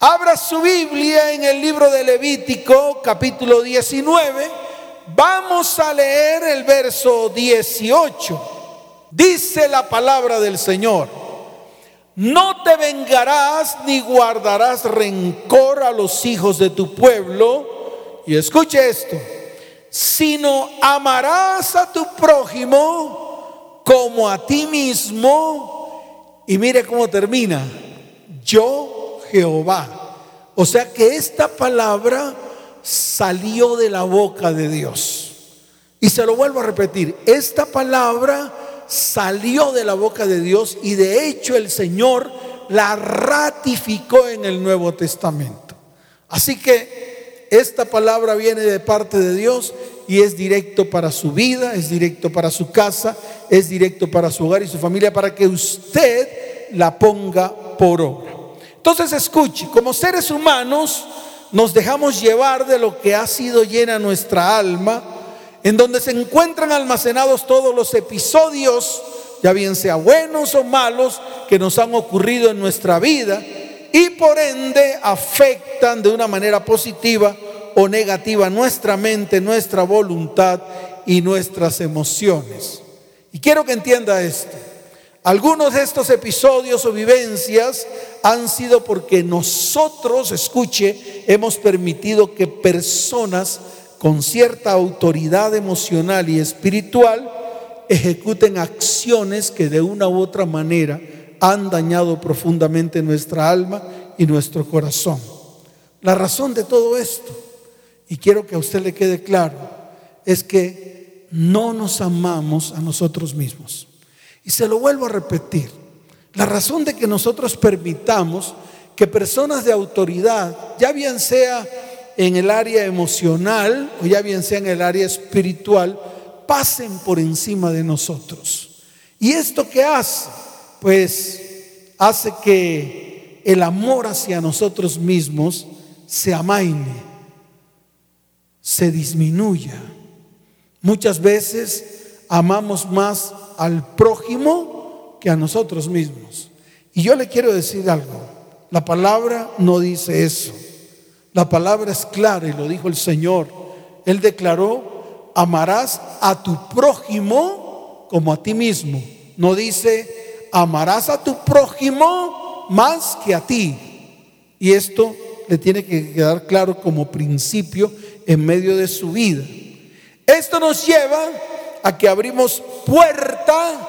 Abra su Biblia en el libro de Levítico, capítulo 19. Vamos a leer el verso 18. Dice la palabra del Señor. No te vengarás ni guardarás rencor a los hijos de tu pueblo. Y escuche esto. Sino amarás a tu prójimo como a ti mismo. Y mire cómo termina. Yo Jehová. O sea que esta palabra salió de la boca de Dios. Y se lo vuelvo a repetir, esta palabra salió de la boca de Dios y de hecho el Señor la ratificó en el Nuevo Testamento. Así que esta palabra viene de parte de Dios y es directo para su vida, es directo para su casa, es directo para su hogar y su familia, para que usted la ponga por obra. Entonces escuche, como seres humanos nos dejamos llevar de lo que ha sido llena nuestra alma, en donde se encuentran almacenados todos los episodios, ya bien sea buenos o malos, que nos han ocurrido en nuestra vida y por ende afectan de una manera positiva o negativa nuestra mente, nuestra voluntad y nuestras emociones. Y quiero que entienda esto. Algunos de estos episodios o vivencias han sido porque nosotros, escuche, hemos permitido que personas con cierta autoridad emocional y espiritual ejecuten acciones que de una u otra manera han dañado profundamente nuestra alma y nuestro corazón. La razón de todo esto, y quiero que a usted le quede claro, es que no nos amamos a nosotros mismos. Y se lo vuelvo a repetir. La razón de que nosotros permitamos que personas de autoridad, ya bien sea en el área emocional o ya bien sea en el área espiritual, pasen por encima de nosotros. ¿Y esto qué hace? Pues hace que el amor hacia nosotros mismos se amaine, se disminuya. Muchas veces amamos más al prójimo que a nosotros mismos. Y yo le quiero decir algo, la palabra no dice eso. La palabra es clara y lo dijo el Señor. Él declaró, amarás a tu prójimo como a ti mismo. No dice, amarás a tu prójimo más que a ti. Y esto le tiene que quedar claro como principio en medio de su vida. Esto nos lleva a que abrimos puerta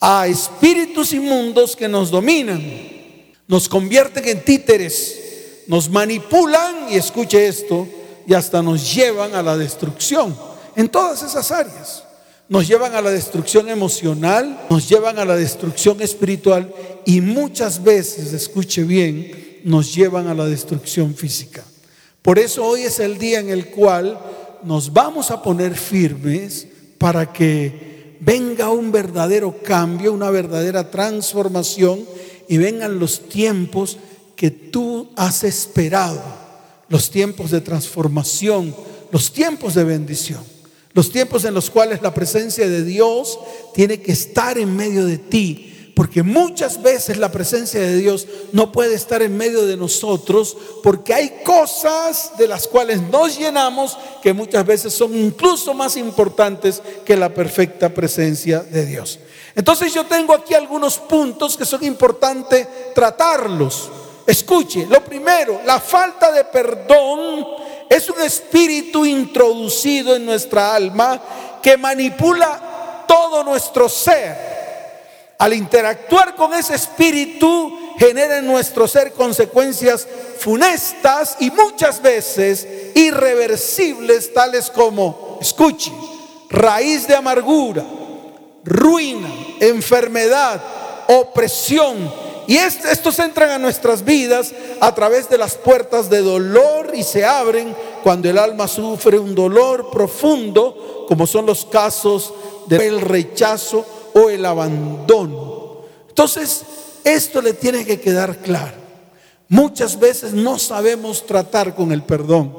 a espíritus inmundos que nos dominan, nos convierten en títeres, nos manipulan y escuche esto, y hasta nos llevan a la destrucción en todas esas áreas. Nos llevan a la destrucción emocional, nos llevan a la destrucción espiritual y muchas veces, escuche bien, nos llevan a la destrucción física. Por eso hoy es el día en el cual nos vamos a poner firmes para que venga un verdadero cambio, una verdadera transformación y vengan los tiempos que tú has esperado, los tiempos de transformación, los tiempos de bendición, los tiempos en los cuales la presencia de Dios tiene que estar en medio de ti porque muchas veces la presencia de Dios no puede estar en medio de nosotros porque hay cosas de las cuales nos llenamos que muchas veces son incluso más importantes que la perfecta presencia de Dios. Entonces yo tengo aquí algunos puntos que son importantes tratarlos. Escuche, lo primero, la falta de perdón es un espíritu introducido en nuestra alma que manipula todo nuestro ser al interactuar con ese espíritu, genera en nuestro ser consecuencias funestas y muchas veces irreversibles, tales como, escuche, raíz de amargura, ruina, enfermedad, opresión. Y estos entran a nuestras vidas a través de las puertas de dolor y se abren cuando el alma sufre un dolor profundo, como son los casos del rechazo o el abandono. Entonces, esto le tiene que quedar claro. Muchas veces no sabemos tratar con el perdón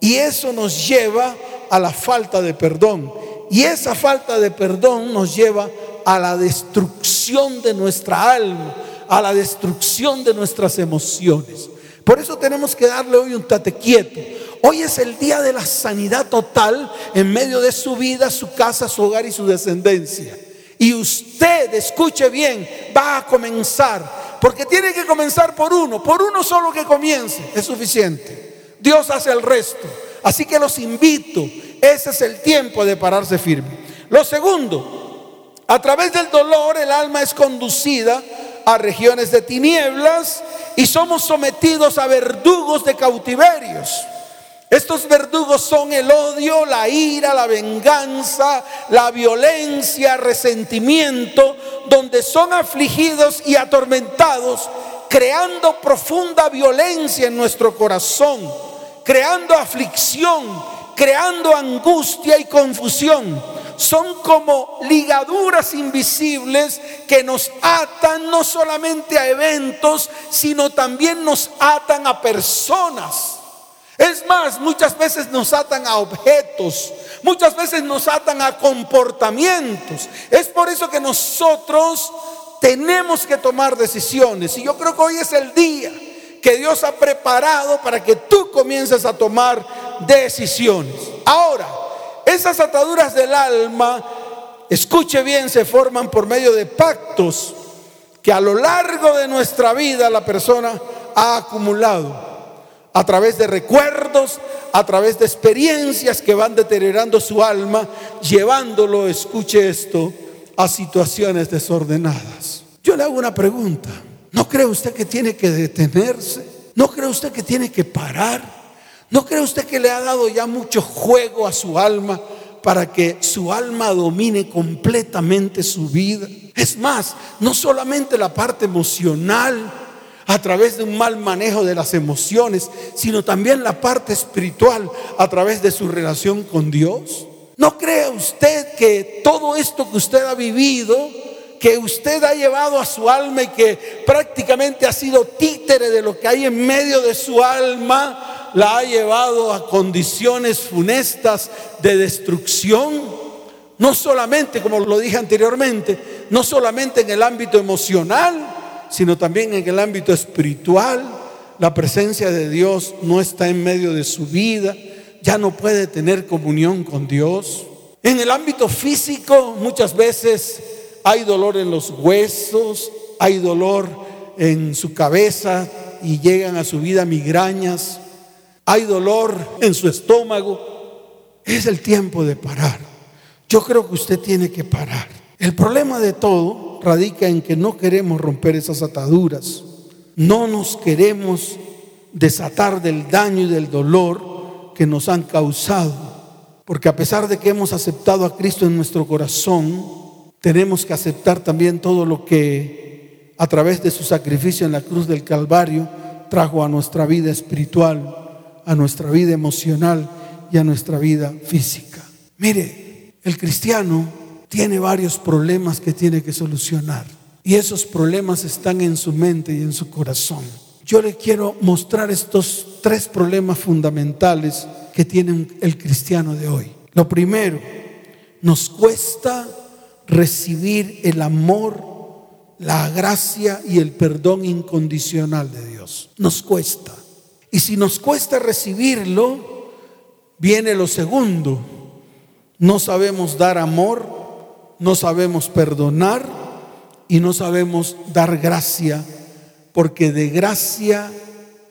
y eso nos lleva a la falta de perdón. Y esa falta de perdón nos lleva a la destrucción de nuestra alma, a la destrucción de nuestras emociones. Por eso tenemos que darle hoy un tate quieto. Hoy es el día de la sanidad total en medio de su vida, su casa, su hogar y su descendencia. Y usted, escuche bien, va a comenzar, porque tiene que comenzar por uno, por uno solo que comience, es suficiente. Dios hace el resto. Así que los invito, ese es el tiempo de pararse firme. Lo segundo, a través del dolor el alma es conducida a regiones de tinieblas y somos sometidos a verdugos de cautiverios. Estos verdugos son el odio, la ira, la venganza, la violencia, resentimiento, donde son afligidos y atormentados, creando profunda violencia en nuestro corazón, creando aflicción, creando angustia y confusión son como ligaduras invisibles que nos atan no solamente a eventos, sino también nos atan a personas. Es más, muchas veces nos atan a objetos, muchas veces nos atan a comportamientos. Es por eso que nosotros tenemos que tomar decisiones. Y yo creo que hoy es el día que Dios ha preparado para que tú comiences a tomar decisiones. Ahora, esas ataduras del alma, escuche bien, se forman por medio de pactos que a lo largo de nuestra vida la persona ha acumulado a través de recuerdos, a través de experiencias que van deteriorando su alma, llevándolo, escuche esto, a situaciones desordenadas. Yo le hago una pregunta. ¿No cree usted que tiene que detenerse? ¿No cree usted que tiene que parar? ¿No cree usted que le ha dado ya mucho juego a su alma para que su alma domine completamente su vida? Es más, no solamente la parte emocional a través de un mal manejo de las emociones, sino también la parte espiritual a través de su relación con Dios. ¿No cree usted que todo esto que usted ha vivido, que usted ha llevado a su alma y que prácticamente ha sido títere de lo que hay en medio de su alma, la ha llevado a condiciones funestas de destrucción, no solamente, como lo dije anteriormente, no solamente en el ámbito emocional, sino también en el ámbito espiritual. La presencia de Dios no está en medio de su vida, ya no puede tener comunión con Dios. En el ámbito físico muchas veces hay dolor en los huesos, hay dolor en su cabeza y llegan a su vida migrañas hay dolor en su estómago, es el tiempo de parar. Yo creo que usted tiene que parar. El problema de todo radica en que no queremos romper esas ataduras, no nos queremos desatar del daño y del dolor que nos han causado. Porque a pesar de que hemos aceptado a Cristo en nuestro corazón, tenemos que aceptar también todo lo que a través de su sacrificio en la cruz del Calvario trajo a nuestra vida espiritual a nuestra vida emocional y a nuestra vida física. Mire, el cristiano tiene varios problemas que tiene que solucionar y esos problemas están en su mente y en su corazón. Yo le quiero mostrar estos tres problemas fundamentales que tiene el cristiano de hoy. Lo primero, nos cuesta recibir el amor, la gracia y el perdón incondicional de Dios. Nos cuesta. Y si nos cuesta recibirlo, viene lo segundo. No sabemos dar amor, no sabemos perdonar y no sabemos dar gracia, porque de gracia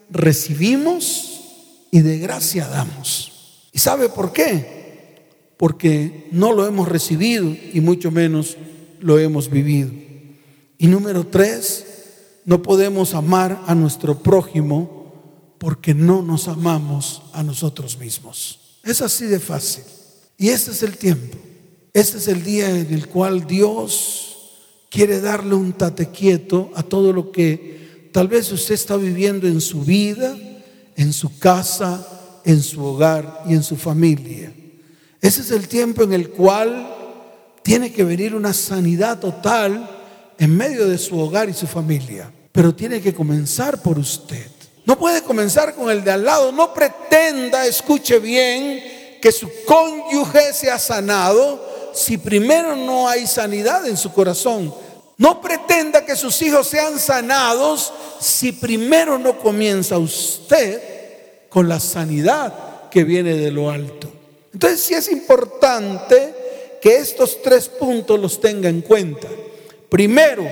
recibimos y de gracia damos. ¿Y sabe por qué? Porque no lo hemos recibido y mucho menos lo hemos vivido. Y número tres, no podemos amar a nuestro prójimo porque no nos amamos a nosotros mismos. Es así de fácil. Y este es el tiempo. Este es el día en el cual Dios quiere darle un tate quieto a todo lo que tal vez usted está viviendo en su vida, en su casa, en su hogar y en su familia. Ese es el tiempo en el cual tiene que venir una sanidad total en medio de su hogar y su familia. Pero tiene que comenzar por usted. No puede comenzar con el de al lado. No pretenda, escuche bien, que su cónyuge sea sanado si primero no hay sanidad en su corazón. No pretenda que sus hijos sean sanados si primero no comienza usted con la sanidad que viene de lo alto. Entonces sí es importante que estos tres puntos los tenga en cuenta. Primero,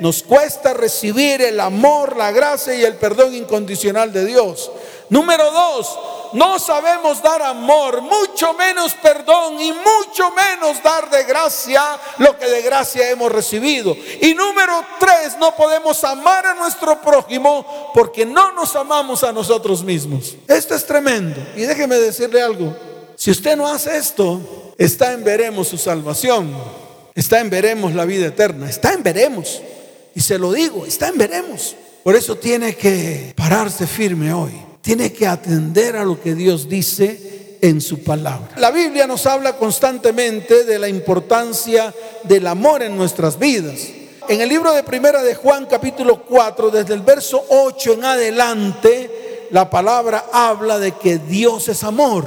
nos cuesta recibir el amor, la gracia y el perdón incondicional de Dios. Número dos, no sabemos dar amor, mucho menos perdón y mucho menos dar de gracia lo que de gracia hemos recibido. Y número tres, no podemos amar a nuestro prójimo porque no nos amamos a nosotros mismos. Esto es tremendo. Y déjeme decirle algo. Si usted no hace esto, está en veremos su salvación. Está en veremos la vida eterna. Está en veremos. Y se lo digo, está en veremos. Por eso tiene que pararse firme hoy tiene que atender a lo que Dios dice en su palabra. La Biblia nos habla constantemente de la importancia del amor en nuestras vidas. En el libro de Primera de Juan capítulo 4, desde el verso 8 en adelante, la palabra habla de que Dios es amor.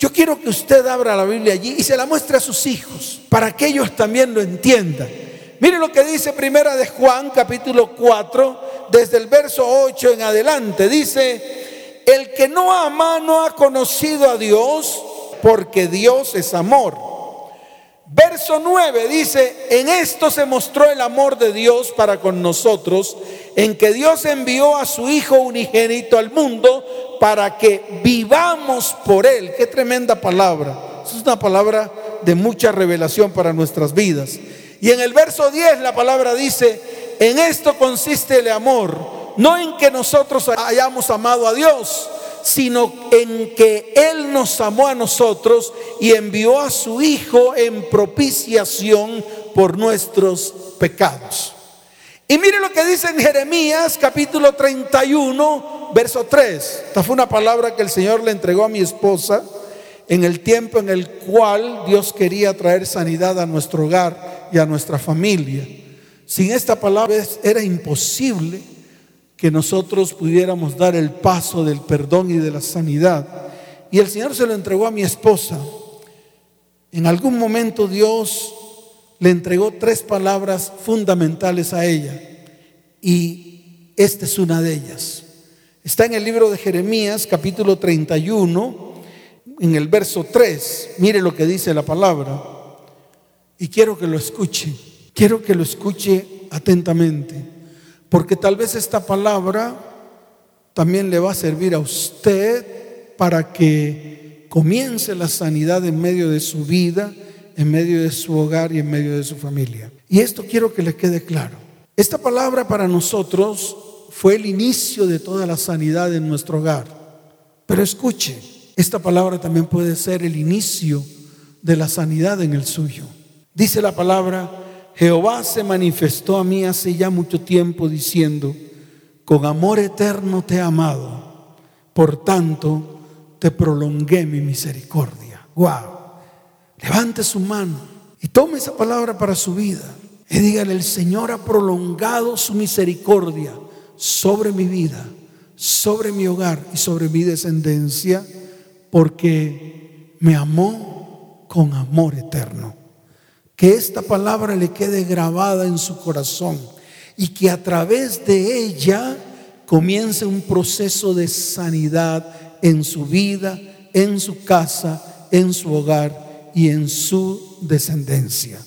Yo quiero que usted abra la Biblia allí y se la muestre a sus hijos para que ellos también lo entiendan. Mire lo que dice Primera de Juan capítulo 4 desde el verso 8 en adelante. Dice, el que no ama no ha conocido a Dios porque Dios es amor. Verso 9 dice, en esto se mostró el amor de Dios para con nosotros, en que Dios envió a su Hijo unigénito al mundo para que vivamos por Él. Qué tremenda palabra. Es una palabra de mucha revelación para nuestras vidas. Y en el verso 10 la palabra dice, en esto consiste el amor no en que nosotros hayamos amado a Dios, sino en que Él nos amó a nosotros y envió a su Hijo en propiciación por nuestros pecados. Y mire lo que dice en Jeremías capítulo 31, verso 3. Esta fue una palabra que el Señor le entregó a mi esposa en el tiempo en el cual Dios quería traer sanidad a nuestro hogar y a nuestra familia. Sin esta palabra era imposible que nosotros pudiéramos dar el paso del perdón y de la sanidad. Y el Señor se lo entregó a mi esposa. En algún momento Dios le entregó tres palabras fundamentales a ella. Y esta es una de ellas. Está en el libro de Jeremías, capítulo 31, en el verso 3. Mire lo que dice la palabra. Y quiero que lo escuche. Quiero que lo escuche atentamente. Porque tal vez esta palabra también le va a servir a usted para que comience la sanidad en medio de su vida, en medio de su hogar y en medio de su familia. Y esto quiero que le quede claro. Esta palabra para nosotros fue el inicio de toda la sanidad en nuestro hogar. Pero escuche, esta palabra también puede ser el inicio de la sanidad en el suyo. Dice la palabra, Jehová se manifestó a mí hace ya mucho tiempo diciendo, con amor eterno te he amado, por tanto te prolongué mi misericordia. Wow. Levante su mano y tome esa palabra para su vida. Y dígale, el Señor ha prolongado su misericordia sobre mi vida, sobre mi hogar y sobre mi descendencia, porque me amó con amor eterno que esta palabra le quede grabada en su corazón y que a través de ella comience un proceso de sanidad en su vida, en su casa, en su hogar y en su descendencia.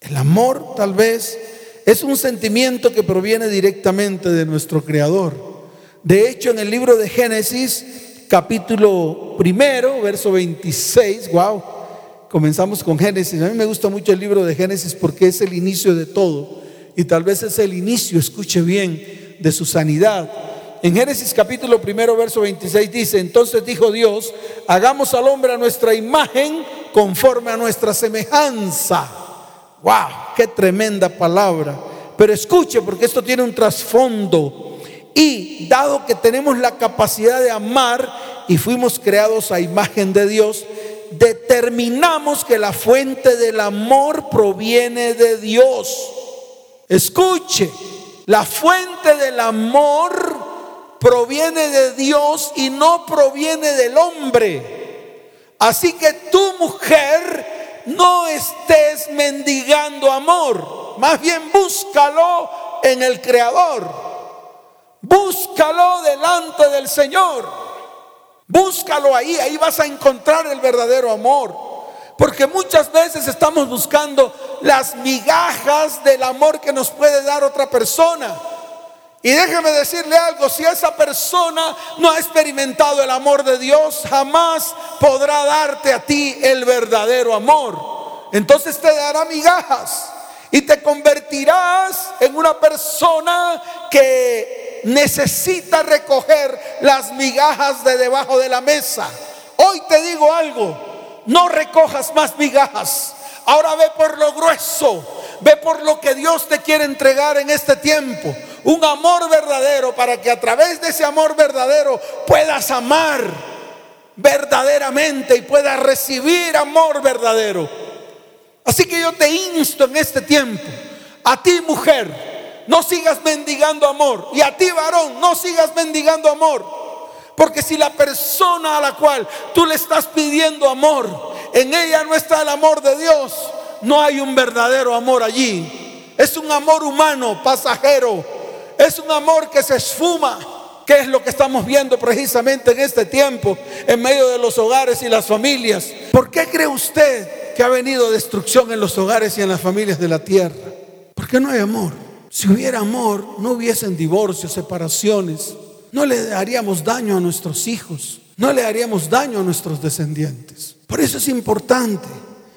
El amor tal vez es un sentimiento que proviene directamente de nuestro Creador. De hecho, en el libro de Génesis, capítulo primero, verso 26, wow, comenzamos con Génesis. A mí me gusta mucho el libro de Génesis porque es el inicio de todo. Y tal vez es el inicio, escuche bien, de su sanidad. En Génesis capítulo primero, verso 26 dice, entonces dijo Dios, hagamos al hombre a nuestra imagen conforme a nuestra semejanza. ¡Wow! ¡Qué tremenda palabra! Pero escuche, porque esto tiene un trasfondo. Y dado que tenemos la capacidad de amar y fuimos creados a imagen de Dios, determinamos que la fuente del amor proviene de Dios. Escuche, la fuente del amor proviene de Dios y no proviene del hombre. Así que tu mujer no estés mendigando amor. más bien búscalo en el Creador. Búscalo delante del Señor. Búscalo ahí, ahí vas a encontrar el verdadero amor. Porque muchas veces estamos buscando las migajas del amor que nos puede dar otra persona. Y déjeme decirle algo, si esa persona no ha experimentado el amor de Dios, jamás podrá darte a ti el verdadero amor. Entonces te dará migajas y te convertirás en una persona que necesita recoger las migajas de debajo de la mesa. Hoy te digo algo, no recojas más migajas. Ahora ve por lo grueso, ve por lo que Dios te quiere entregar en este tiempo un amor verdadero para que a través de ese amor verdadero puedas amar verdaderamente y puedas recibir amor verdadero. Así que yo te insto en este tiempo, a ti mujer, no sigas mendigando amor y a ti varón, no sigas mendigando amor. Porque si la persona a la cual tú le estás pidiendo amor, en ella no está el amor de Dios, no hay un verdadero amor allí. Es un amor humano, pasajero, es un amor que se esfuma, que es lo que estamos viendo precisamente en este tiempo, en medio de los hogares y las familias. ¿Por qué cree usted que ha venido destrucción en los hogares y en las familias de la tierra? Porque no hay amor. Si hubiera amor, no hubiesen divorcios, separaciones. No le haríamos daño a nuestros hijos. No le haríamos daño a nuestros descendientes. Por eso es importante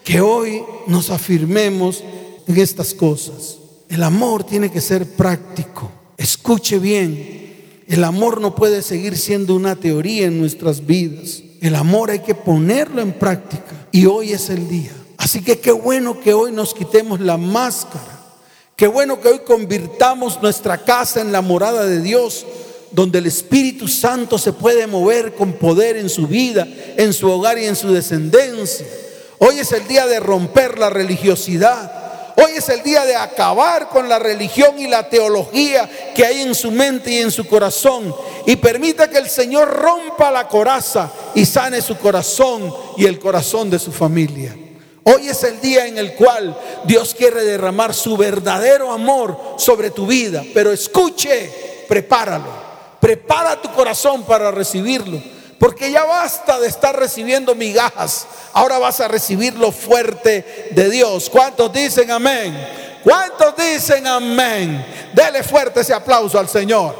que hoy nos afirmemos en estas cosas. El amor tiene que ser práctico. Escuche bien, el amor no puede seguir siendo una teoría en nuestras vidas. El amor hay que ponerlo en práctica y hoy es el día. Así que qué bueno que hoy nos quitemos la máscara. Qué bueno que hoy convirtamos nuestra casa en la morada de Dios, donde el Espíritu Santo se puede mover con poder en su vida, en su hogar y en su descendencia. Hoy es el día de romper la religiosidad. Hoy es el día de acabar con la religión y la teología que hay en su mente y en su corazón. Y permita que el Señor rompa la coraza y sane su corazón y el corazón de su familia. Hoy es el día en el cual Dios quiere derramar su verdadero amor sobre tu vida. Pero escuche, prepáralo. Prepara tu corazón para recibirlo. Porque ya basta de estar recibiendo migajas. Ahora vas a recibir lo fuerte de Dios. ¿Cuántos dicen amén? ¿Cuántos dicen amén? Dele fuerte ese aplauso al Señor.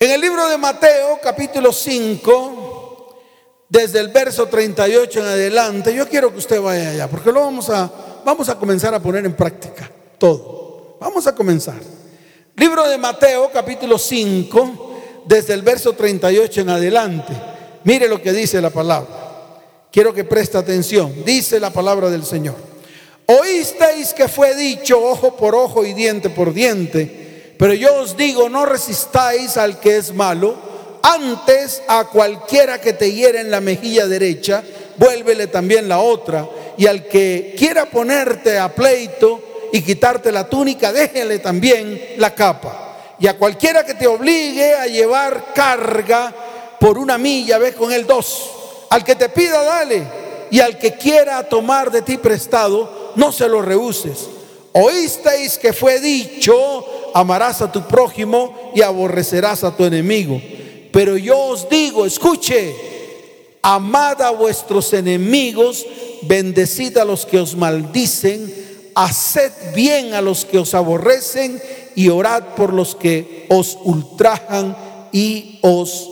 En el libro de Mateo, capítulo 5, desde el verso 38 en adelante, yo quiero que usted vaya allá, porque lo vamos a, vamos a comenzar a poner en práctica todo. Vamos a comenzar. Libro de Mateo, capítulo 5, desde el verso 38 en adelante. Mire lo que dice la palabra. Quiero que preste atención. Dice la palabra del Señor. Oísteis que fue dicho ojo por ojo y diente por diente, pero yo os digo, no resistáis al que es malo, antes a cualquiera que te hiere en la mejilla derecha, vuélvele también la otra, y al que quiera ponerte a pleito y quitarte la túnica, déjele también la capa. Y a cualquiera que te obligue a llevar carga, por una milla, ve con él dos. Al que te pida, dale. Y al que quiera tomar de ti prestado, no se lo rehuses. Oísteis que fue dicho, amarás a tu prójimo y aborrecerás a tu enemigo. Pero yo os digo, escuche, amad a vuestros enemigos, bendecid a los que os maldicen, haced bien a los que os aborrecen y orad por los que os ultrajan y os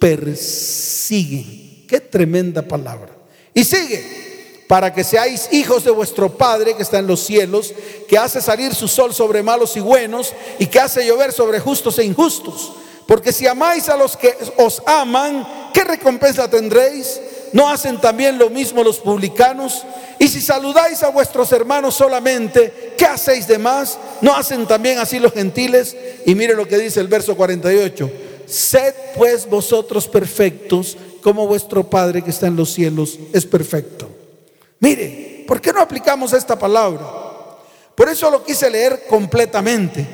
persiguen. Qué tremenda palabra. Y sigue, para que seáis hijos de vuestro Padre que está en los cielos, que hace salir su sol sobre malos y buenos y que hace llover sobre justos e injustos. Porque si amáis a los que os aman, ¿qué recompensa tendréis? ¿No hacen también lo mismo los publicanos? Y si saludáis a vuestros hermanos solamente, ¿qué hacéis de más? ¿No hacen también así los gentiles? Y mire lo que dice el verso 48 Sed pues vosotros perfectos como vuestro Padre que está en los cielos es perfecto. Mire, ¿por qué no aplicamos esta palabra? Por eso lo quise leer completamente,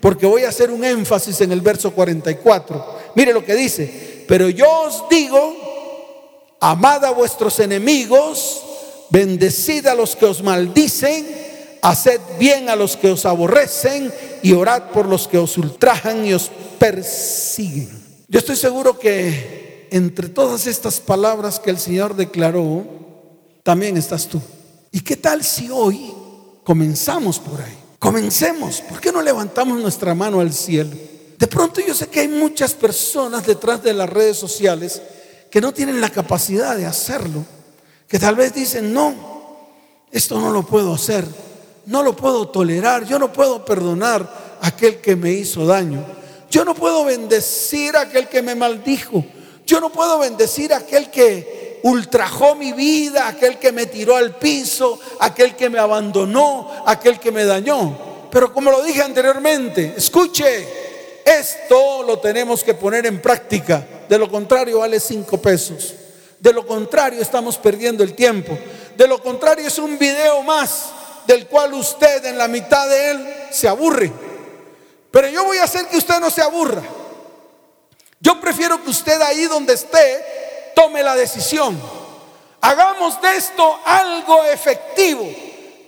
porque voy a hacer un énfasis en el verso 44. Mire lo que dice, pero yo os digo, amad a vuestros enemigos, bendecid a los que os maldicen, haced bien a los que os aborrecen y orad por los que os ultrajan y os persiguen. Yo estoy seguro que entre todas estas palabras que el Señor declaró, también estás tú. ¿Y qué tal si hoy comenzamos por ahí? Comencemos. ¿Por qué no levantamos nuestra mano al cielo? De pronto yo sé que hay muchas personas detrás de las redes sociales que no tienen la capacidad de hacerlo, que tal vez dicen, no, esto no lo puedo hacer, no lo puedo tolerar, yo no puedo perdonar a aquel que me hizo daño, yo no puedo bendecir a aquel que me maldijo, yo no puedo bendecir a aquel que ultrajó mi vida, aquel que me tiró al piso, aquel que me abandonó, aquel que me dañó. Pero como lo dije anteriormente, escuche, esto lo tenemos que poner en práctica. De lo contrario vale cinco pesos. De lo contrario estamos perdiendo el tiempo. De lo contrario es un video más del cual usted en la mitad de él se aburre. Pero yo voy a hacer que usted no se aburra. Yo prefiero que usted ahí donde esté tome la decisión. Hagamos de esto algo efectivo.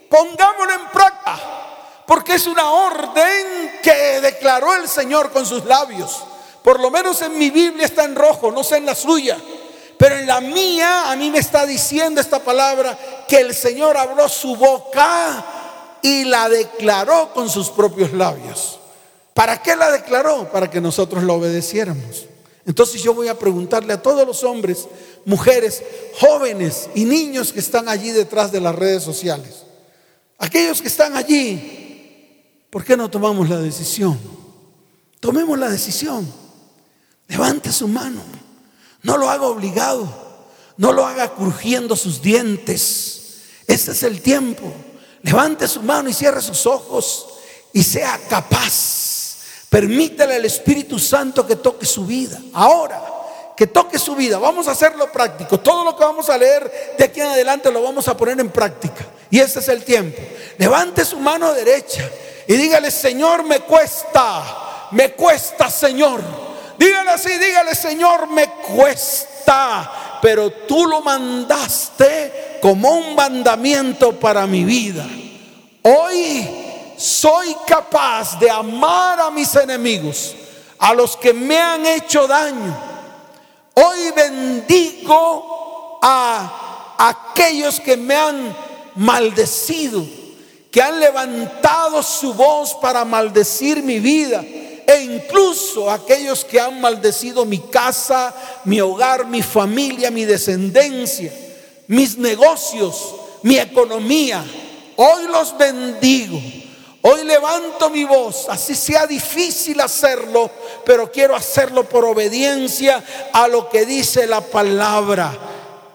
Pongámoslo en práctica porque es una orden que declaró el Señor con sus labios. Por lo menos en mi Biblia está en rojo, no sé en la suya. Pero en la mía a mí me está diciendo esta palabra que el Señor abrió su boca y la declaró con sus propios labios. ¿Para qué la declaró? Para que nosotros la obedeciéramos. Entonces yo voy a preguntarle a todos los hombres, mujeres, jóvenes y niños que están allí detrás de las redes sociales. Aquellos que están allí ¿Por qué no tomamos la decisión? Tomemos la decisión. Levante su mano. No lo haga obligado. No lo haga crujiendo sus dientes. Este es el tiempo. Levante su mano y cierre sus ojos y sea capaz. Permítale al Espíritu Santo que toque su vida. Ahora, que toque su vida. Vamos a hacerlo práctico. Todo lo que vamos a leer de aquí en adelante lo vamos a poner en práctica. Y este es el tiempo. Levante su mano derecha y dígale, Señor, me cuesta, me cuesta, Señor. Dígale así, dígale, Señor, me cuesta, pero tú lo mandaste como un mandamiento para mi vida. Hoy soy capaz de amar a mis enemigos, a los que me han hecho daño. Hoy bendigo a aquellos que me han maldecido que han levantado su voz para maldecir mi vida e incluso aquellos que han maldecido mi casa, mi hogar, mi familia, mi descendencia, mis negocios, mi economía. Hoy los bendigo. Hoy levanto mi voz, así sea difícil hacerlo, pero quiero hacerlo por obediencia a lo que dice la palabra.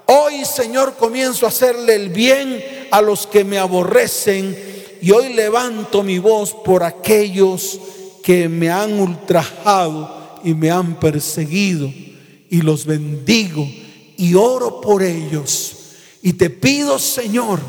Hoy, Señor, comienzo a hacerle el bien a los que me aborrecen y hoy levanto mi voz por aquellos que me han ultrajado y me han perseguido y los bendigo y oro por ellos. Y te pido, Señor,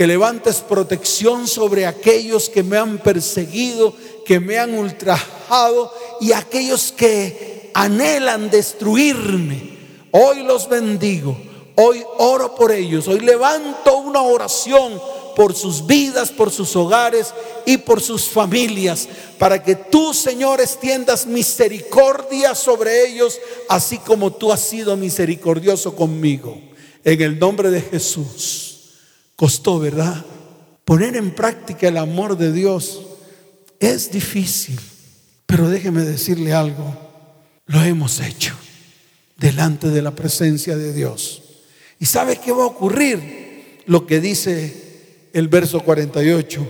que levantes protección sobre aquellos que me han perseguido, que me han ultrajado y aquellos que anhelan destruirme. Hoy los bendigo Hoy oro por ellos, hoy levanto una oración por sus vidas, por sus hogares y por sus familias, para que tú, Señor, extiendas misericordia sobre ellos, así como tú has sido misericordioso conmigo. En el nombre de Jesús. Costó, ¿verdad? Poner en práctica el amor de Dios es difícil, pero déjeme decirle algo, lo hemos hecho delante de la presencia de Dios. ¿Y sabe qué va a ocurrir? Lo que dice el verso 48.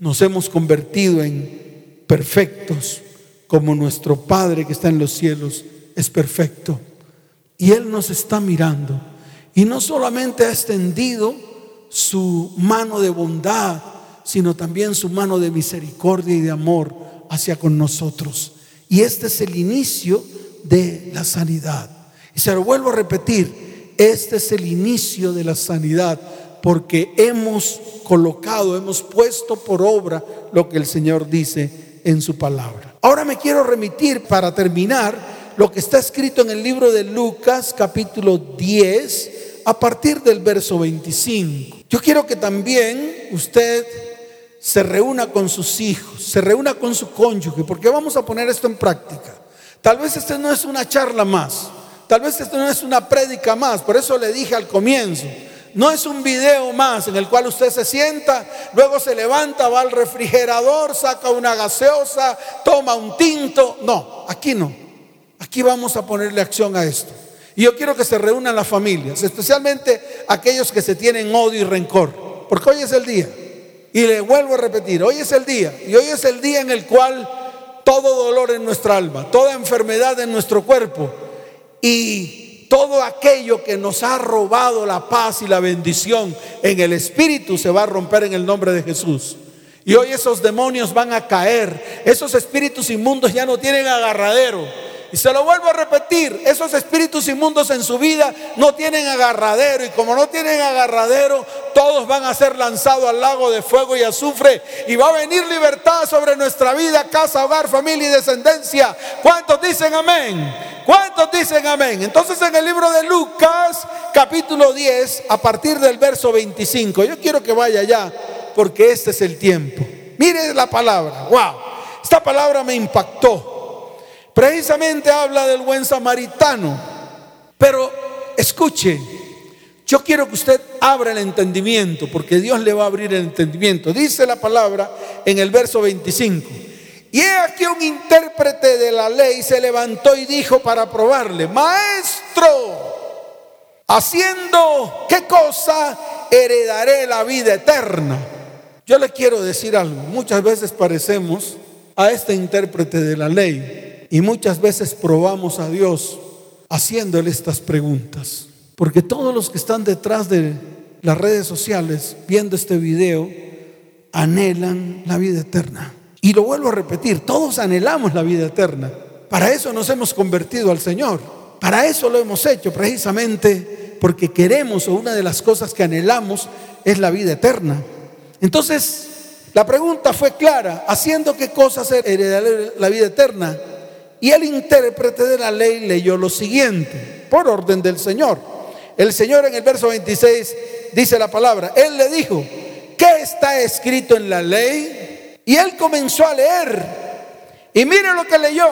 Nos hemos convertido en perfectos como nuestro Padre que está en los cielos es perfecto. Y Él nos está mirando. Y no solamente ha extendido su mano de bondad, sino también su mano de misericordia y de amor hacia con nosotros. Y este es el inicio de la sanidad. Y se lo vuelvo a repetir, este es el inicio de la sanidad, porque hemos colocado, hemos puesto por obra lo que el Señor dice en su palabra. Ahora me quiero remitir para terminar lo que está escrito en el libro de Lucas capítulo 10 a partir del verso 25. Yo quiero que también usted se reúna con sus hijos, se reúna con su cónyuge, porque vamos a poner esto en práctica. Tal vez este no es una charla más, tal vez esto no es una prédica más, por eso le dije al comienzo, no es un video más en el cual usted se sienta, luego se levanta, va al refrigerador, saca una gaseosa, toma un tinto. No, aquí no. Aquí vamos a ponerle acción a esto. Y yo quiero que se reúnan las familias, especialmente aquellos que se tienen odio y rencor, porque hoy es el día. Y le vuelvo a repetir, hoy es el día. Y hoy es el día en el cual todo dolor en nuestra alma, toda enfermedad en nuestro cuerpo y todo aquello que nos ha robado la paz y la bendición en el Espíritu se va a romper en el nombre de Jesús. Y hoy esos demonios van a caer, esos espíritus inmundos ya no tienen agarradero. Y se lo vuelvo a repetir, esos espíritus inmundos en su vida no tienen agarradero y como no tienen agarradero, todos van a ser lanzados al lago de fuego y azufre y va a venir libertad sobre nuestra vida, casa, hogar, familia y descendencia. ¿Cuántos dicen amén? ¿Cuántos dicen amén? Entonces en el libro de Lucas, capítulo 10, a partir del verso 25, yo quiero que vaya allá porque este es el tiempo. Mire la palabra, wow, esta palabra me impactó. Precisamente habla del buen samaritano. Pero escuche, yo quiero que usted abra el entendimiento, porque Dios le va a abrir el entendimiento. Dice la palabra en el verso 25. Y he aquí un intérprete de la ley se levantó y dijo para probarle, maestro, haciendo qué cosa heredaré la vida eterna. Yo le quiero decir algo, muchas veces parecemos a este intérprete de la ley. Y muchas veces probamos a Dios haciéndole estas preguntas. Porque todos los que están detrás de las redes sociales viendo este video anhelan la vida eterna. Y lo vuelvo a repetir, todos anhelamos la vida eterna. Para eso nos hemos convertido al Señor. Para eso lo hemos hecho precisamente porque queremos o una de las cosas que anhelamos es la vida eterna. Entonces, la pregunta fue clara, ¿haciendo qué cosas heredaré la vida eterna? Y el intérprete de la ley leyó lo siguiente, por orden del Señor. El Señor en el verso 26 dice la palabra, Él le dijo, ¿qué está escrito en la ley? Y él comenzó a leer. Y mire lo que leyó.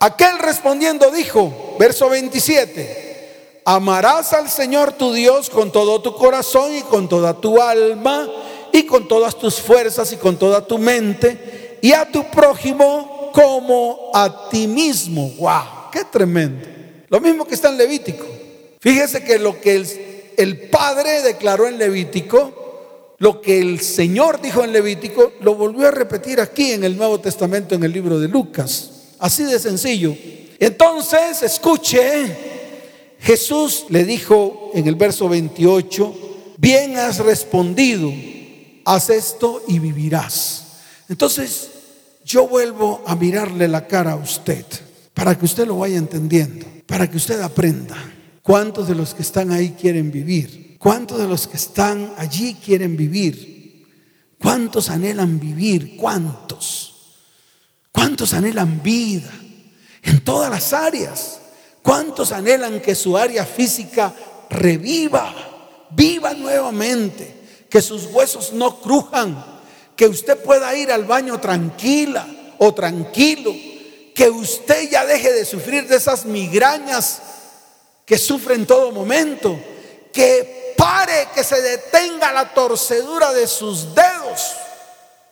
Aquel respondiendo dijo, verso 27, amarás al Señor tu Dios con todo tu corazón y con toda tu alma y con todas tus fuerzas y con toda tu mente y a tu prójimo como a ti mismo. ¡Wow! ¡Qué tremendo! Lo mismo que está en Levítico. Fíjese que lo que el, el Padre declaró en Levítico, lo que el Señor dijo en Levítico, lo volvió a repetir aquí en el Nuevo Testamento, en el libro de Lucas. Así de sencillo. Entonces, escuche, Jesús le dijo en el verso 28, bien has respondido, haz esto y vivirás. Entonces, yo vuelvo a mirarle la cara a usted para que usted lo vaya entendiendo, para que usted aprenda. ¿Cuántos de los que están ahí quieren vivir? ¿Cuántos de los que están allí quieren vivir? ¿Cuántos anhelan vivir? ¿Cuántos? ¿Cuántos anhelan vida? En todas las áreas. ¿Cuántos anhelan que su área física reviva, viva nuevamente, que sus huesos no crujan, que usted pueda ir al baño tranquila o tranquilo, que usted ya deje de sufrir de esas migrañas que sufre en todo momento, que pare, que se detenga la torcedura de sus dedos.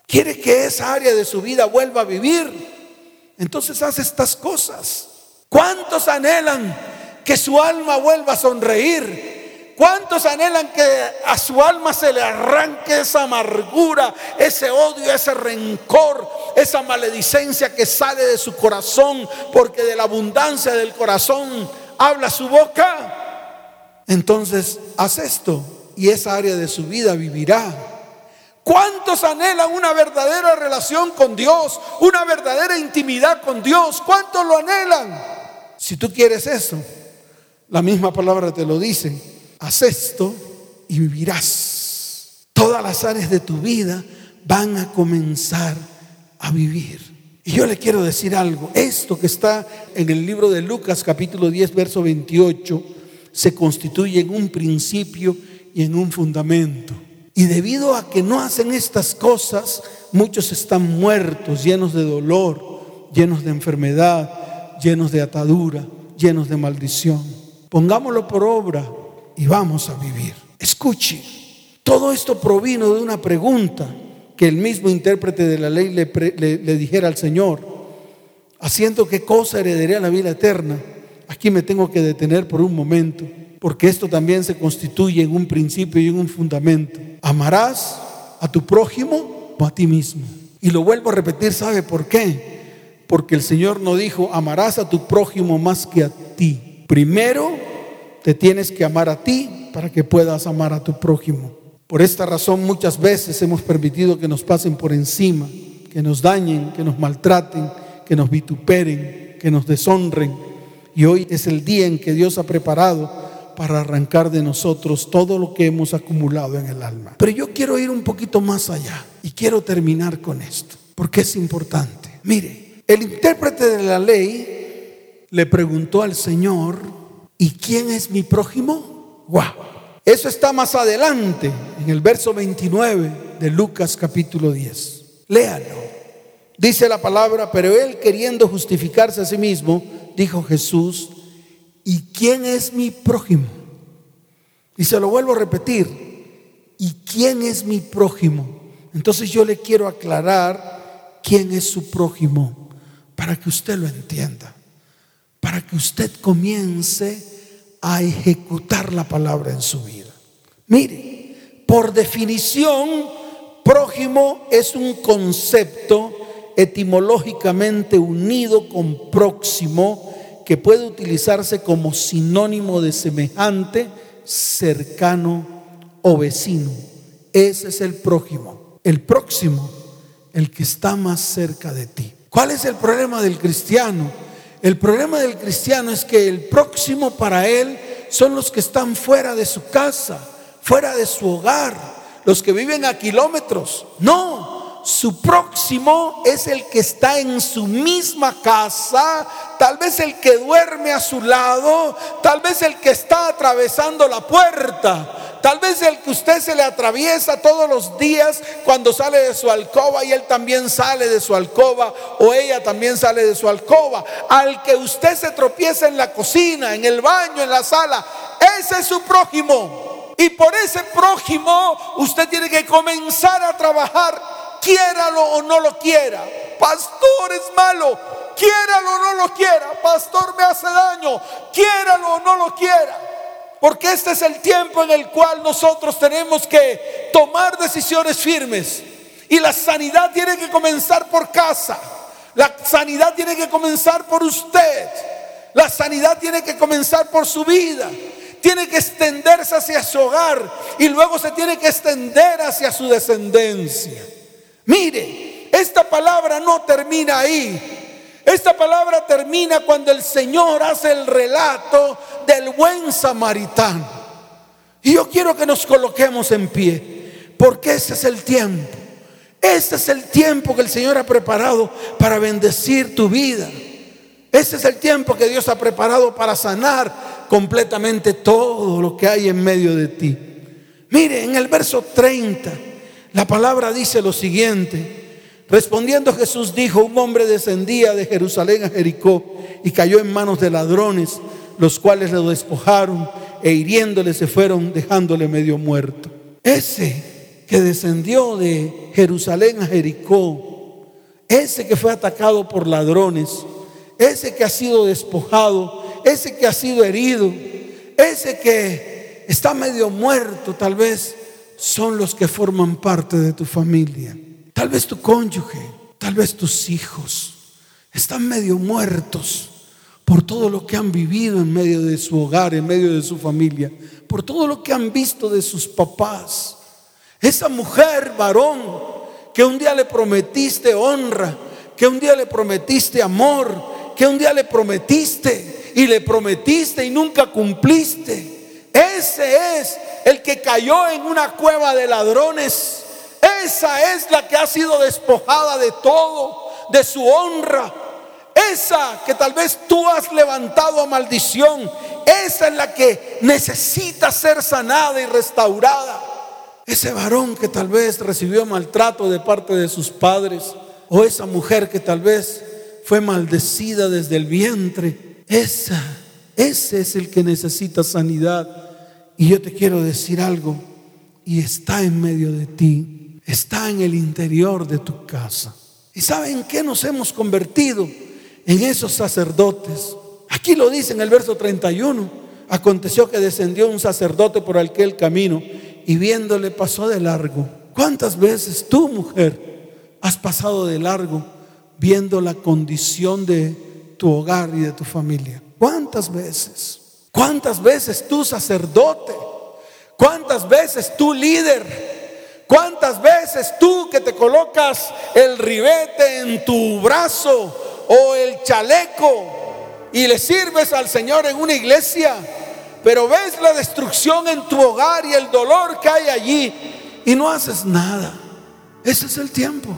Quiere que esa área de su vida vuelva a vivir. Entonces hace estas cosas. ¿Cuántos anhelan que su alma vuelva a sonreír? ¿Cuántos anhelan que a su alma se le arranque esa amargura, ese odio, ese rencor, esa maledicencia que sale de su corazón porque de la abundancia del corazón habla su boca? Entonces, haz esto y esa área de su vida vivirá. ¿Cuántos anhelan una verdadera relación con Dios, una verdadera intimidad con Dios? ¿Cuántos lo anhelan? Si tú quieres eso, la misma palabra te lo dice haz esto y vivirás. Todas las áreas de tu vida van a comenzar a vivir. Y yo le quiero decir algo, esto que está en el libro de Lucas capítulo 10, verso 28, se constituye en un principio y en un fundamento. Y debido a que no hacen estas cosas, muchos están muertos, llenos de dolor, llenos de enfermedad, llenos de atadura, llenos de maldición. Pongámoslo por obra y vamos a vivir. Escuche, todo esto provino de una pregunta que el mismo intérprete de la ley le, dijera al Señor, haciendo qué cosa heredaría la vida eterna. Aquí me tengo que detener por un momento, porque esto también se constituye en un principio y en un fundamento. Amarás a tu prójimo o a ti mismo. Y lo vuelvo a repetir, ¿sabe por qué? Porque el Señor no dijo, amarás a tu prójimo más que a ti. Primero te tienes que amar a ti para que puedas amar a tu prójimo. Por esta razón muchas veces hemos permitido que nos pasen por encima, que nos dañen, que nos maltraten, que nos vituperen, que nos deshonren. Y hoy es el día en que Dios ha preparado para arrancar de nosotros todo lo que hemos acumulado en el alma. Pero yo quiero ir un poquito más allá y quiero terminar con esto, porque es importante. Mire, el intérprete de la ley le preguntó al Señor, ¿y quién es mi prójimo? ¡Wow! Eso está más adelante, en el verso 29 de Lucas capítulo 10. Léalo. Dice la palabra, pero él queriendo justificarse a sí mismo, dijo Jesús, ¿y quién es mi prójimo? Y se lo vuelvo a repetir, ¿y quién es mi prójimo? Entonces yo le quiero aclarar quién es su prójimo, para que usted lo entienda, para que usted comience a ejecutar la palabra en su vida. Mire, por definición, prójimo es un concepto etimológicamente unido con próximo que puede utilizarse como sinónimo de semejante, cercano o vecino. Ese es el prójimo. El próximo, el que está más cerca de ti. ¿Cuál es el problema del cristiano? El problema del cristiano es que el próximo para él son los que están fuera de su casa, fuera de su hogar, los que viven a kilómetros. No, su próximo es el que está en su misma casa, tal vez el que duerme a su lado, tal vez el que está atravesando la puerta. Tal vez el que usted se le atraviesa todos los días cuando sale de su alcoba y él también sale de su alcoba o ella también sale de su alcoba. Al que usted se tropieza en la cocina, en el baño, en la sala, ese es su prójimo. Y por ese prójimo usted tiene que comenzar a trabajar, quiéralo o no lo quiera. Pastor es malo, quiéralo o no lo quiera. Pastor me hace daño, quiéralo o no lo quiera. Porque este es el tiempo en el cual nosotros tenemos que tomar decisiones firmes. Y la sanidad tiene que comenzar por casa. La sanidad tiene que comenzar por usted. La sanidad tiene que comenzar por su vida. Tiene que extenderse hacia su hogar y luego se tiene que extender hacia su descendencia. Mire, esta palabra no termina ahí. Esta palabra termina cuando el Señor hace el relato del buen samaritano. Y yo quiero que nos coloquemos en pie, porque ese es el tiempo. Ese es el tiempo que el Señor ha preparado para bendecir tu vida. Ese es el tiempo que Dios ha preparado para sanar completamente todo lo que hay en medio de ti. Mire, en el verso 30, la palabra dice lo siguiente. Respondiendo Jesús dijo, un hombre descendía de Jerusalén a Jericó y cayó en manos de ladrones, los cuales lo despojaron e hiriéndole se fueron dejándole medio muerto. Ese que descendió de Jerusalén a Jericó, ese que fue atacado por ladrones, ese que ha sido despojado, ese que ha sido herido, ese que está medio muerto tal vez, son los que forman parte de tu familia. Tal vez tu cónyuge, tal vez tus hijos están medio muertos por todo lo que han vivido en medio de su hogar, en medio de su familia, por todo lo que han visto de sus papás. Esa mujer, varón, que un día le prometiste honra, que un día le prometiste amor, que un día le prometiste y le prometiste y nunca cumpliste. Ese es el que cayó en una cueva de ladrones esa es la que ha sido despojada de todo, de su honra. Esa que tal vez tú has levantado a maldición. Esa es la que necesita ser sanada y restaurada. Ese varón que tal vez recibió maltrato de parte de sus padres, o esa mujer que tal vez fue maldecida desde el vientre, esa, ese es el que necesita sanidad. Y yo te quiero decir algo, y está en medio de ti, está en el interior de tu casa. ¿Y saben qué nos hemos convertido? En esos sacerdotes. Aquí lo dice en el verso 31. Aconteció que descendió un sacerdote por aquel camino y viéndole pasó de largo. ¿Cuántas veces tú, mujer, has pasado de largo viendo la condición de tu hogar y de tu familia? ¿Cuántas veces? ¿Cuántas veces tú, sacerdote? ¿Cuántas veces tú, líder? ¿Cuántas veces tú que te colocas el ribete en tu brazo o el chaleco y le sirves al Señor en una iglesia, pero ves la destrucción en tu hogar y el dolor que hay allí y no haces nada. Ese es el tiempo.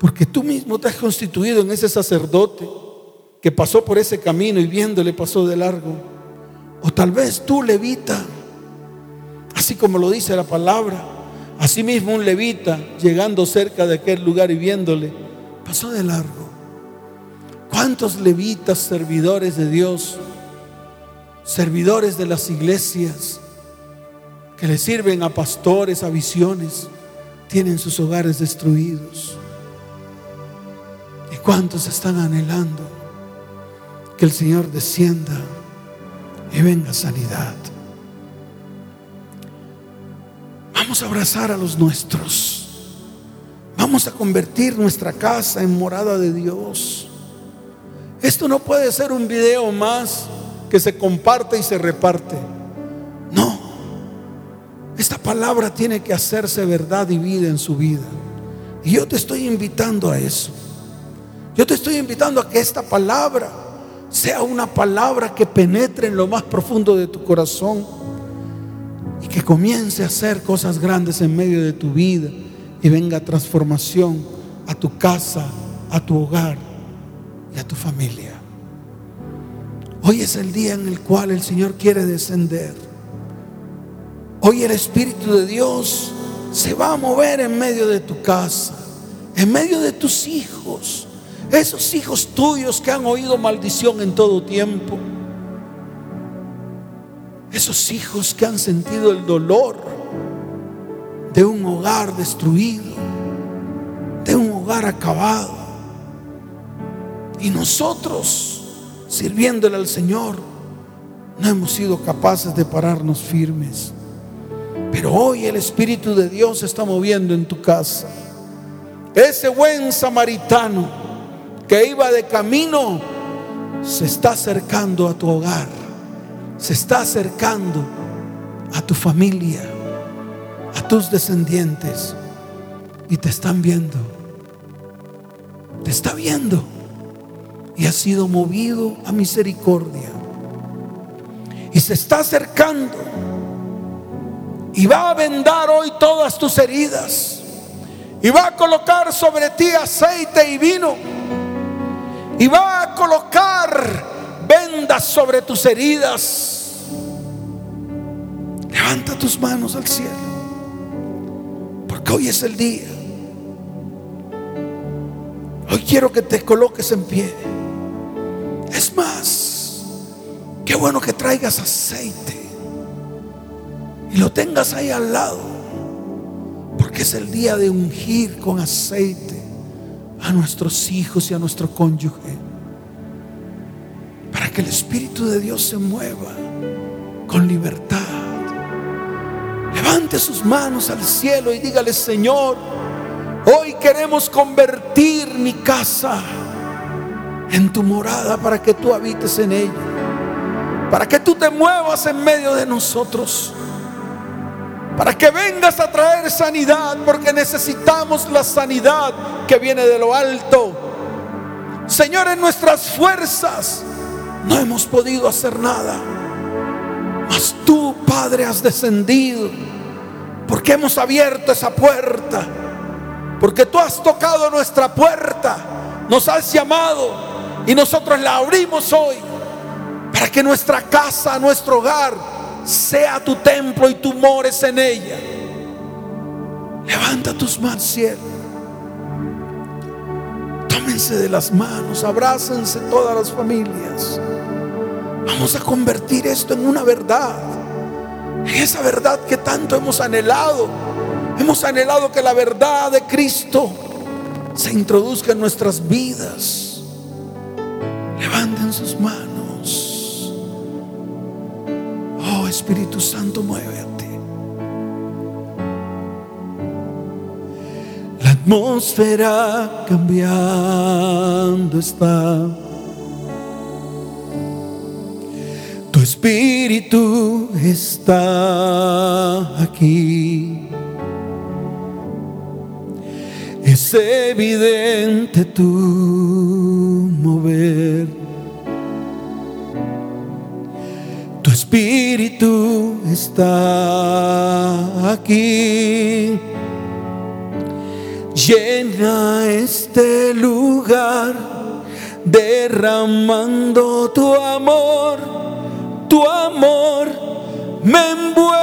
Porque tú mismo te has constituido en ese sacerdote que pasó por ese camino y viéndole pasó de largo. O tal vez tú, levita, así como lo dice la palabra, así mismo un levita llegando cerca de aquel lugar y viéndole, pasó de largo. ¿Cuántos levitas, servidores de Dios, servidores de las iglesias, que le sirven a pastores, a visiones, tienen sus hogares destruidos? ¿Y cuántos están anhelando que el Señor descienda y venga sanidad? Vamos a abrazar a los nuestros. Vamos a convertir nuestra casa en morada de Dios. Esto no puede ser un video más que se comparte y se reparte. No. Esta palabra tiene que hacerse verdad y vida en su vida. Y yo te estoy invitando a eso. Yo te estoy invitando a que esta palabra sea una palabra que penetre en lo más profundo de tu corazón y que comience a hacer cosas grandes en medio de tu vida y venga transformación a tu casa, a tu hogar a tu familia. Hoy es el día en el cual el Señor quiere descender. Hoy el Espíritu de Dios se va a mover en medio de tu casa, en medio de tus hijos, esos hijos tuyos que han oído maldición en todo tiempo, esos hijos que han sentido el dolor de un hogar destruido, de un hogar acabado. Y nosotros, sirviéndole al Señor, no hemos sido capaces de pararnos firmes. Pero hoy el Espíritu de Dios está moviendo en tu casa. Ese buen samaritano que iba de camino se está acercando a tu hogar, se está acercando a tu familia, a tus descendientes y te están viendo. Te está viendo y ha sido movido a misericordia. Y se está acercando y va a vendar hoy todas tus heridas. Y va a colocar sobre ti aceite y vino. Y va a colocar vendas sobre tus heridas. Levanta tus manos al cielo. Porque hoy es el día. Hoy quiero que te coloques en pie. Es más, qué bueno que traigas aceite y lo tengas ahí al lado, porque es el día de ungir con aceite a nuestros hijos y a nuestro cónyuge, para que el Espíritu de Dios se mueva con libertad. Levante sus manos al cielo y dígale, Señor, hoy queremos convertir mi casa en tu morada para que tú habites en ella. Para que tú te muevas en medio de nosotros. Para que vengas a traer sanidad, porque necesitamos la sanidad que viene de lo alto. Señor, en nuestras fuerzas no hemos podido hacer nada. Mas tú, Padre, has descendido. Porque hemos abierto esa puerta. Porque tú has tocado nuestra puerta. Nos has llamado y nosotros la abrimos hoy para que nuestra casa, nuestro hogar sea tu templo y tu mores en ella. Levanta tus manos, cielo. Tómense de las manos, abrácense todas las familias. Vamos a convertir esto en una verdad. En esa verdad que tanto hemos anhelado. Hemos anhelado que la verdad de Cristo se introduzca en nuestras vidas. Levanten sus manos. Espíritu Santo, muévete. La atmósfera cambiando está. Tu espíritu está aquí. Es evidente tu mover. Espíritu está aquí. Llena este lugar derramando tu amor. Tu amor me envuelve.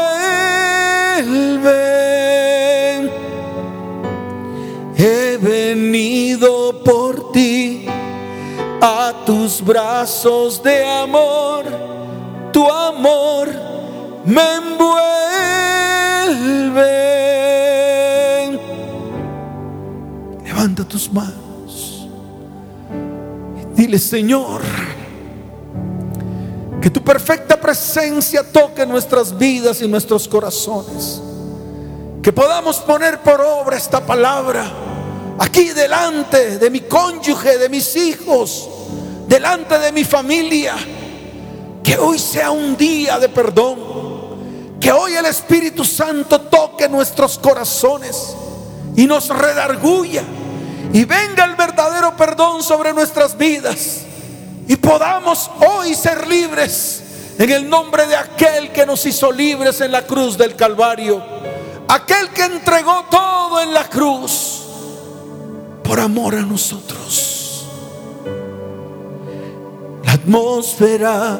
He venido por ti a tus brazos de amor. Tu amor me envuelve. Levanta tus manos. Dile, Señor, que tu perfecta presencia toque nuestras vidas y nuestros corazones. Que podamos poner por obra esta palabra aquí delante de mi cónyuge, de mis hijos, delante de mi familia. Que hoy sea un día de perdón. Que hoy el Espíritu Santo toque nuestros corazones y nos redarguya. Y venga el verdadero perdón sobre nuestras vidas. Y podamos hoy ser libres en el nombre de aquel que nos hizo libres en la cruz del Calvario. Aquel que entregó todo en la cruz por amor a nosotros. La atmósfera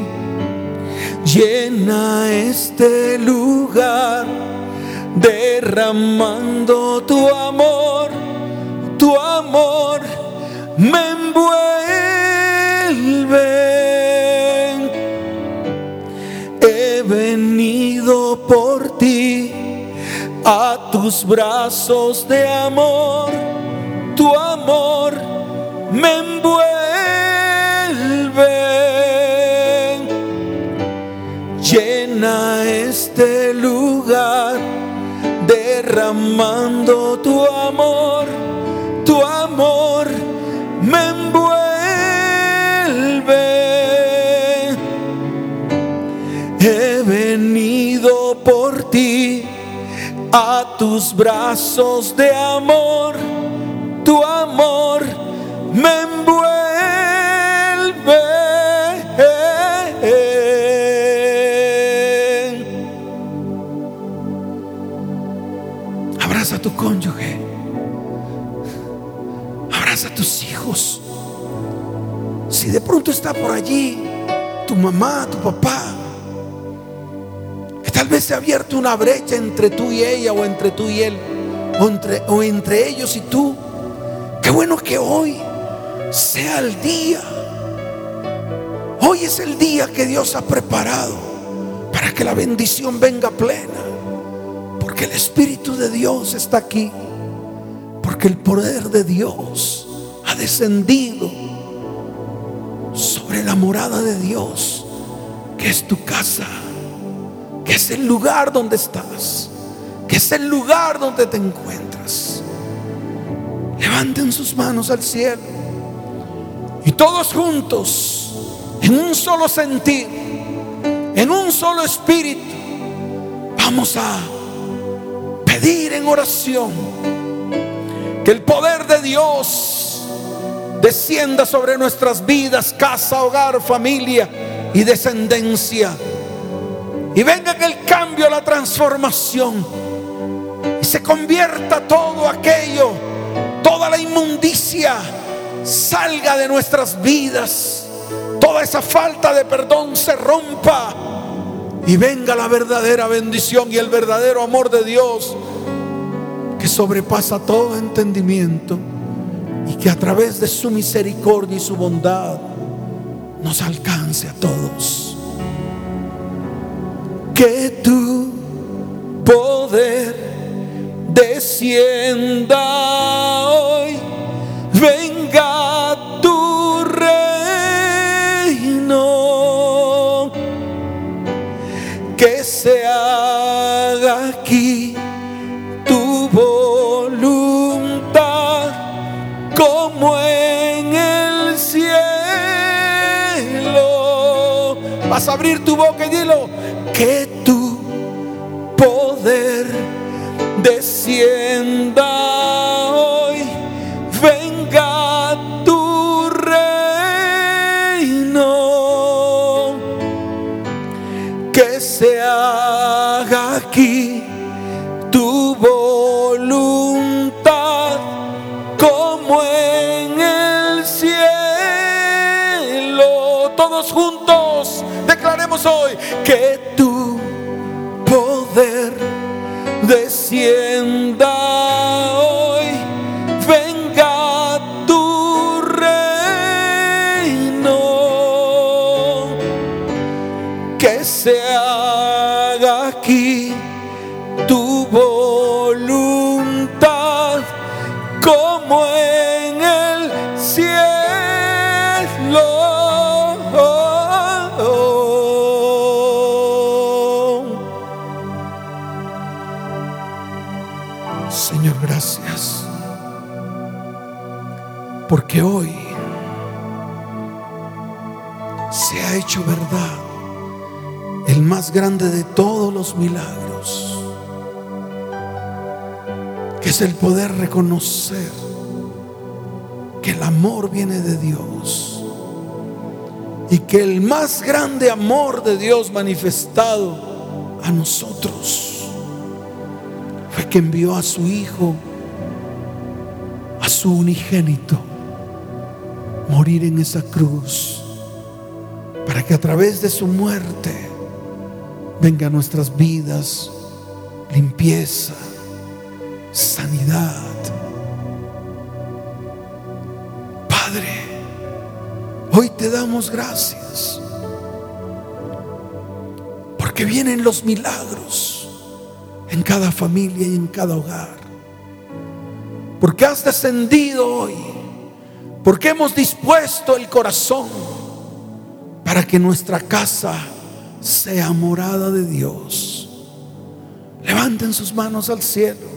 Llena este lugar derramando tu amor. Tu amor me envuelve. He venido por ti a tus brazos de amor. Tu amor me envuelve. Llena este lugar derramando tu amor. Tu amor me envuelve. He venido por ti a tus brazos de amor. Tu amor me envuelve. Tu cónyuge. Abraza a tus hijos. Si de pronto está por allí tu mamá, tu papá, que tal vez se ha abierto una brecha entre tú y ella o entre tú y él, o entre, o entre ellos y tú. Qué bueno que hoy sea el día. Hoy es el día que Dios ha preparado para que la bendición venga plena. El Espíritu de Dios está aquí. Porque el poder de Dios ha descendido sobre la morada de Dios, que es tu casa, que es el lugar donde estás, que es el lugar donde te encuentras. Levanten sus manos al cielo y todos juntos, en un solo sentir, en un solo espíritu, vamos a pedir en oración que el poder de Dios descienda sobre nuestras vidas, casa, hogar, familia y descendencia. Y venga el cambio, la transformación, y se convierta todo aquello, toda la inmundicia, salga de nuestras vidas. Toda esa falta de perdón se rompa y venga la verdadera bendición y el verdadero amor de Dios que sobrepasa todo entendimiento y que a través de su misericordia y su bondad nos alcance a todos. Que tu poder descienda hoy, venga se haga aquí tu voluntad como en el cielo. Vas a abrir tu boca y dilo, que tu poder descienda se haga aquí tu voluntad como en el cielo. Todos juntos declaremos hoy que tu poder descienda Porque hoy se ha hecho verdad el más grande de todos los milagros, que es el poder reconocer que el amor viene de Dios y que el más grande amor de Dios manifestado a nosotros fue que envió a su Hijo, a su unigénito, morir en esa cruz, para que a través de su muerte venga a nuestras vidas limpieza, sanidad. Padre, hoy te damos gracias porque vienen los milagros en cada familia y en cada hogar. Porque has descendido hoy, porque hemos dispuesto el corazón para que nuestra casa sea morada de Dios. Levanten sus manos al cielo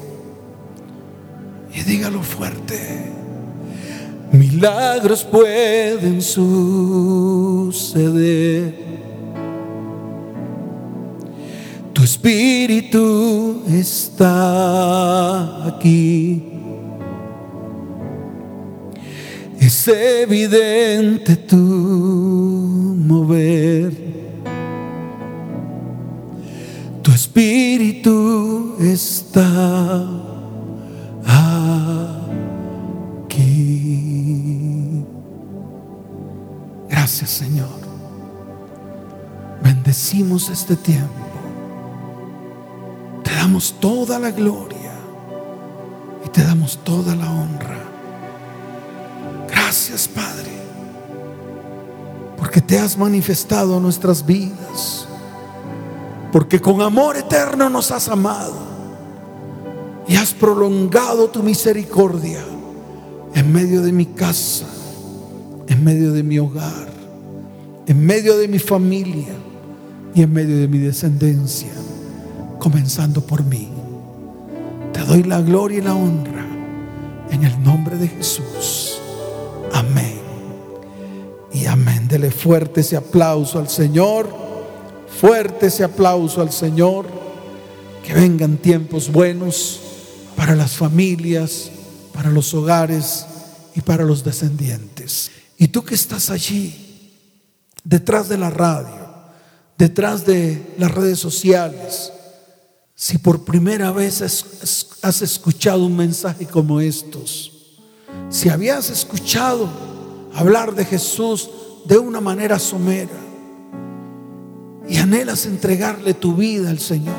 y dígalo fuerte. Milagros pueden suceder. Tu espíritu está aquí. Es evidente tu mover. Tu espíritu está aquí. Gracias Señor. Bendecimos este tiempo. Te damos toda la gloria y te damos toda la honra. Gracias Padre, porque te has manifestado nuestras vidas, porque con amor eterno nos has amado y has prolongado tu misericordia en medio de mi casa, en medio de mi hogar, en medio de mi familia y en medio de mi descendencia, comenzando por mí. Te doy la gloria y la honra en el nombre de Jesús. Amén. Y amén. Dele fuerte ese aplauso al Señor. Fuerte ese aplauso al Señor. Que vengan tiempos buenos para las familias, para los hogares y para los descendientes. Y tú que estás allí, detrás de la radio, detrás de las redes sociales, si por primera vez has escuchado un mensaje como estos, si habías escuchado hablar de Jesús de una manera somera y anhelas entregarle tu vida al Señor,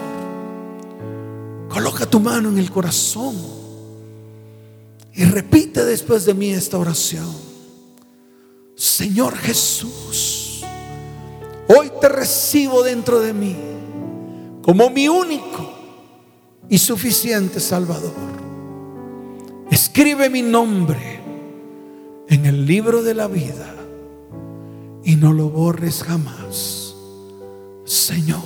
coloca tu mano en el corazón y repite después de mí esta oración. Señor Jesús, hoy te recibo dentro de mí como mi único y suficiente Salvador. Escribe mi nombre en el libro de la vida y no lo borres jamás. Señor,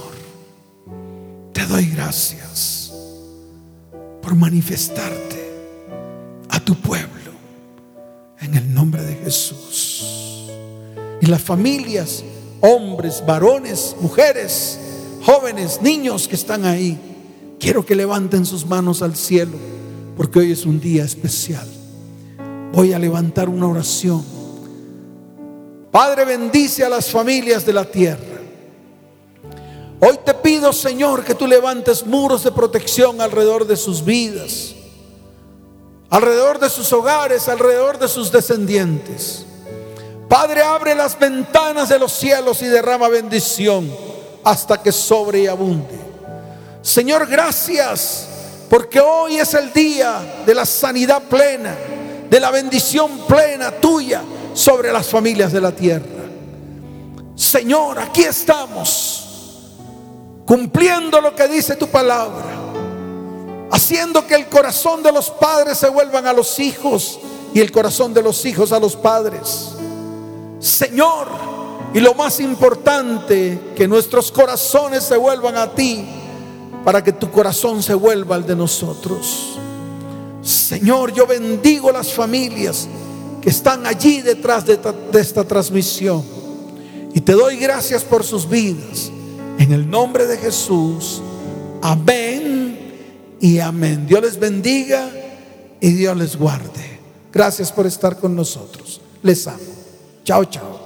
te doy gracias por manifestarte a tu pueblo en el nombre de Jesús. Y las familias, hombres, varones, mujeres, jóvenes, niños que están ahí, quiero que levanten sus manos al cielo, porque hoy es un día especial. Voy a levantar una oración. Padre, bendice a las familias de la tierra. Hoy te pido, Señor, que tú levantes muros de protección alrededor de sus vidas, alrededor de sus hogares, alrededor de sus descendientes. Padre, abre las ventanas de los cielos y derrama bendición hasta que sobre y abunde. Señor, gracias porque hoy es el día de la sanidad plena, de la bendición plena tuya sobre las familias de la tierra. Señor, aquí estamos cumpliendo lo que dice tu palabra, haciendo que el corazón de los padres se vuelvan a los hijos y el corazón de los hijos a los padres. Señor, y lo más importante, que nuestros corazones se vuelvan a ti para que tu corazón se vuelva al de nosotros. Señor, yo bendigo las familias que están allí detrás de esta, transmisión. Y te doy gracias por sus vidas. En el nombre de Jesús. Amén y amén. Dios les bendiga y Dios les guarde. Gracias por estar con nosotros. Les amo. Chao, chao.